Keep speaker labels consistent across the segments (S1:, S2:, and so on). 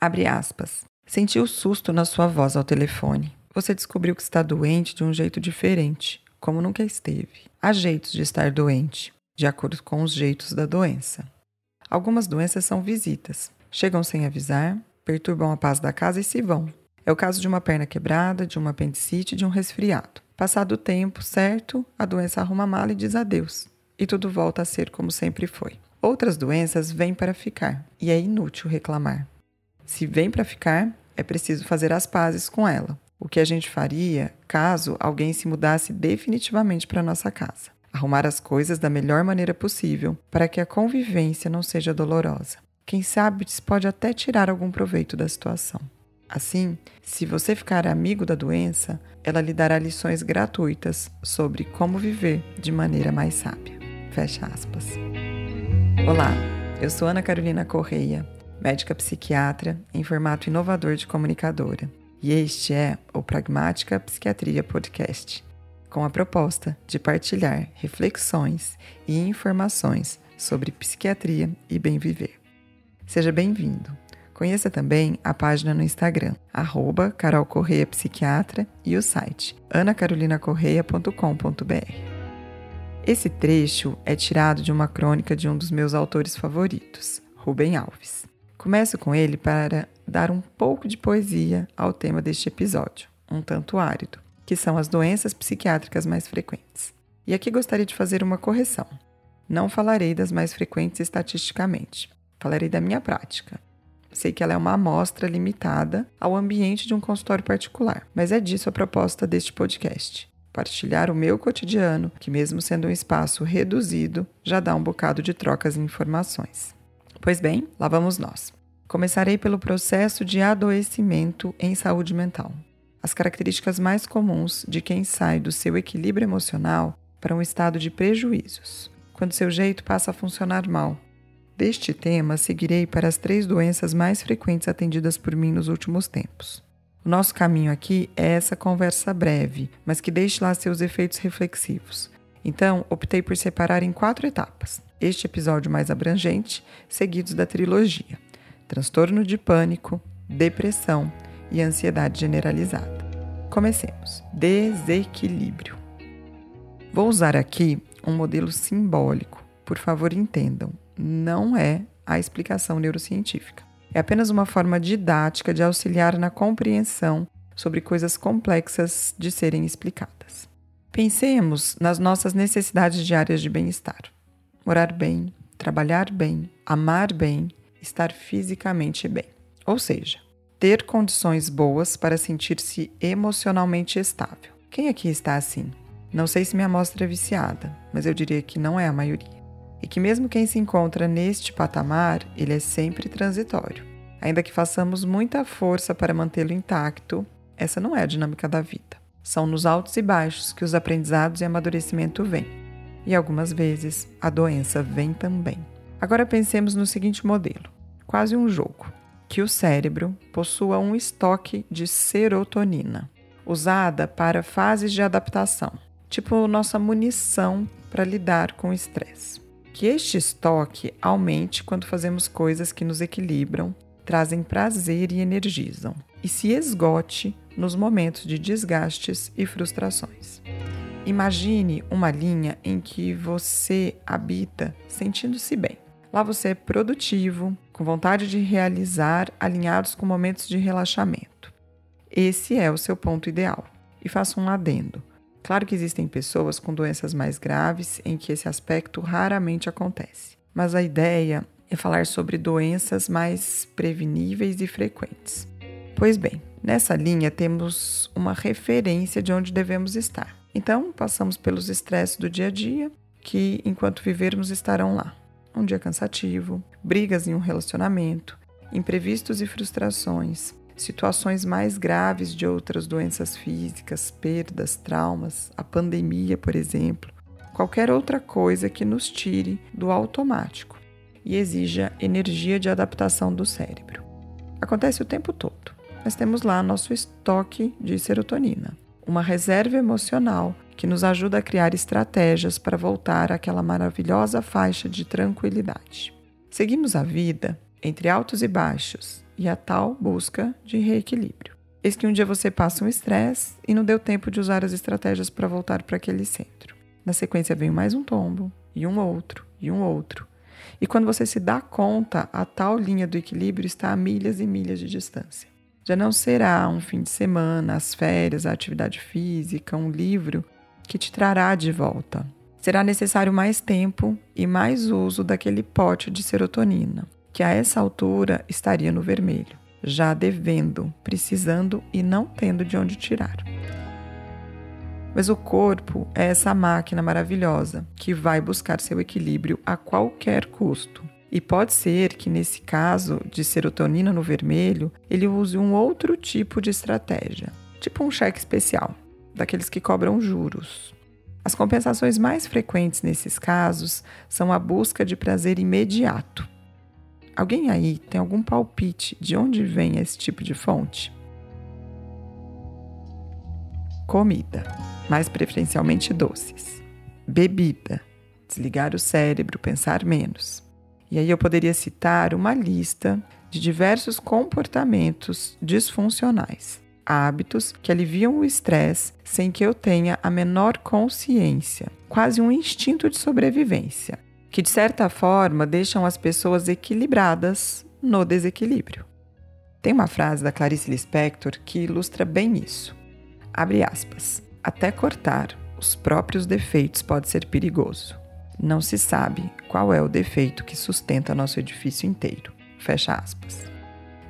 S1: Abre aspas. Senti o susto na sua voz ao telefone. Você descobriu que está doente de um jeito diferente, como nunca esteve. Há jeitos de estar doente, de acordo com os jeitos da doença. Algumas doenças são visitas. Chegam sem avisar, perturbam a paz da casa e se vão. É o caso de uma perna quebrada, de uma apendicite, de um resfriado. Passado o tempo certo, a doença arruma a mala e diz adeus. E tudo volta a ser como sempre foi. Outras doenças vêm para ficar, e é inútil reclamar. Se vem para ficar, é preciso fazer as pazes com ela. O que a gente faria caso alguém se mudasse definitivamente para nossa casa? Arrumar as coisas da melhor maneira possível para que a convivência não seja dolorosa. Quem sabe pode até tirar algum proveito da situação. Assim, se você ficar amigo da doença, ela lhe dará lições gratuitas sobre como viver de maneira mais sábia. Fecha aspas. Olá, eu sou Ana Carolina Correia, médica psiquiatra em formato inovador de comunicadora. E este é o Pragmática Psiquiatria Podcast, com a proposta de partilhar reflexões e informações sobre psiquiatria e bem viver. Seja bem-vindo. Conheça também a página no Instagram, arroba Carol Correia Psiquiatra e o site anacarolinacorreia.com.br. Esse trecho é tirado de uma crônica de um dos meus autores favoritos, Rubem Alves. Começo com ele para dar um pouco de poesia ao tema deste episódio, um tanto árido, que são as doenças psiquiátricas mais frequentes. E aqui gostaria de fazer uma correção. Não falarei das mais frequentes estatisticamente, falarei da minha prática, Sei que ela é uma amostra limitada ao ambiente de um consultório particular, mas é disso a proposta deste podcast. Partilhar o meu cotidiano, que, mesmo sendo um espaço reduzido, já dá um bocado de trocas e informações. Pois bem, lá vamos nós. Começarei pelo processo de adoecimento em saúde mental. As características mais comuns de quem sai do seu equilíbrio emocional para um estado de prejuízos, quando seu jeito passa a funcionar mal, Deste tema, seguirei para as três doenças mais frequentes atendidas por mim nos últimos tempos. O nosso caminho aqui é essa conversa breve, mas que deixe lá seus efeitos reflexivos. Então, optei por separar em quatro etapas. Este episódio mais abrangente, seguidos da trilogia: transtorno de pânico, depressão e ansiedade generalizada. Comecemos. Desequilíbrio. Vou usar aqui um modelo simbólico. Por favor, entendam não é a explicação neurocientífica. É apenas uma forma didática de auxiliar na compreensão sobre coisas complexas de serem explicadas. Pensemos nas nossas necessidades diárias de bem-estar: morar bem, trabalhar bem, amar bem, estar fisicamente bem. Ou seja, ter condições boas para sentir-se emocionalmente estável. Quem aqui está assim? Não sei se minha amostra é viciada, mas eu diria que não é a maioria e que, mesmo quem se encontra neste patamar, ele é sempre transitório. Ainda que façamos muita força para mantê-lo intacto, essa não é a dinâmica da vida. São nos altos e baixos que os aprendizados e amadurecimento vêm. E algumas vezes a doença vem também. Agora pensemos no seguinte modelo: quase um jogo. Que o cérebro possua um estoque de serotonina, usada para fases de adaptação, tipo nossa munição para lidar com o estresse que este estoque aumente quando fazemos coisas que nos equilibram, trazem prazer e energizam, e se esgote nos momentos de desgastes e frustrações. Imagine uma linha em que você habita sentindo-se bem. Lá você é produtivo, com vontade de realizar, alinhados com momentos de relaxamento. Esse é o seu ponto ideal. E faço um adendo. Claro que existem pessoas com doenças mais graves em que esse aspecto raramente acontece, mas a ideia é falar sobre doenças mais preveníveis e frequentes. Pois bem, nessa linha temos uma referência de onde devemos estar. Então, passamos pelos estresses do dia a dia, que enquanto vivermos estarão lá. Um dia cansativo, brigas em um relacionamento, imprevistos e frustrações, situações mais graves de outras doenças físicas, perdas, traumas, a pandemia, por exemplo, qualquer outra coisa que nos tire do automático e exija energia de adaptação do cérebro. Acontece o tempo todo. Nós temos lá nosso estoque de serotonina, uma reserva emocional que nos ajuda a criar estratégias para voltar àquela maravilhosa faixa de tranquilidade. Seguimos a vida entre altos e baixos, e a tal busca de reequilíbrio. Eis que um dia você passa um estresse e não deu tempo de usar as estratégias para voltar para aquele centro. Na sequência vem mais um tombo, e um outro, e um outro. E quando você se dá conta, a tal linha do equilíbrio está a milhas e milhas de distância. Já não será um fim de semana, as férias, a atividade física, um livro que te trará de volta. Será necessário mais tempo e mais uso daquele pote de serotonina, que a essa altura estaria no vermelho, já devendo, precisando e não tendo de onde tirar. Mas o corpo é essa máquina maravilhosa que vai buscar seu equilíbrio a qualquer custo. E pode ser que, nesse caso de serotonina no vermelho, ele use um outro tipo de estratégia, tipo um cheque especial, daqueles que cobram juros. As compensações mais frequentes nesses casos são a busca de prazer imediato. Alguém aí tem algum palpite de onde vem esse tipo de fonte? Comida mais preferencialmente doces. Bebida, desligar o cérebro, pensar menos. E aí eu poderia citar uma lista de diversos comportamentos disfuncionais, hábitos que aliviam o estresse sem que eu tenha a menor consciência, quase um instinto de sobrevivência, que de certa forma deixam as pessoas equilibradas no desequilíbrio. Tem uma frase da Clarice Lispector que ilustra bem isso. Abre aspas. Até cortar os próprios defeitos pode ser perigoso. Não se sabe qual é o defeito que sustenta nosso edifício inteiro. Fecha aspas.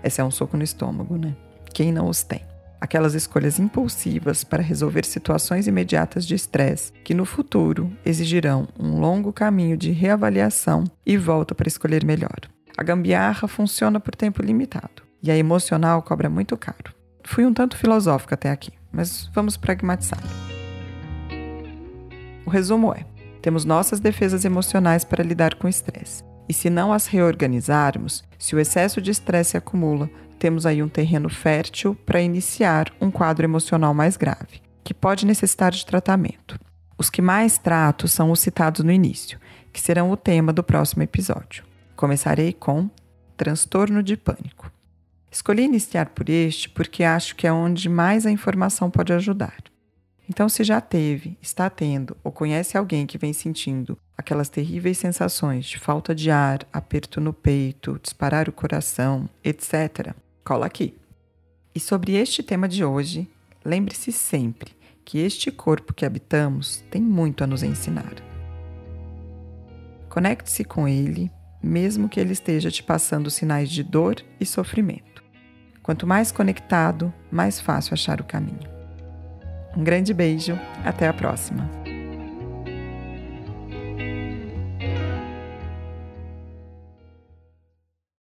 S1: Esse é um soco no estômago, né? Quem não os tem? Aquelas escolhas impulsivas para resolver situações imediatas de estresse que no futuro exigirão um longo caminho de reavaliação e volta para escolher melhor. A gambiarra funciona por tempo limitado e a emocional cobra muito caro. Fui um tanto filosófico até aqui mas vamos pragmatizar. O resumo é: temos nossas defesas emocionais para lidar com o estresse. E se não as reorganizarmos, se o excesso de estresse acumula, temos aí um terreno fértil para iniciar um quadro emocional mais grave, que pode necessitar de tratamento. Os que mais trato são os citados no início, que serão o tema do próximo episódio. Começarei com transtorno de pânico. Escolhi iniciar por este porque acho que é onde mais a informação pode ajudar. Então, se já teve, está tendo ou conhece alguém que vem sentindo aquelas terríveis sensações de falta de ar, aperto no peito, disparar o coração, etc., cola aqui. E sobre este tema de hoje, lembre-se sempre que este corpo que habitamos tem muito a nos ensinar. Conecte-se com ele, mesmo que ele esteja te passando sinais de dor e sofrimento. Quanto mais conectado, mais fácil achar o caminho. Um grande beijo, até a próxima!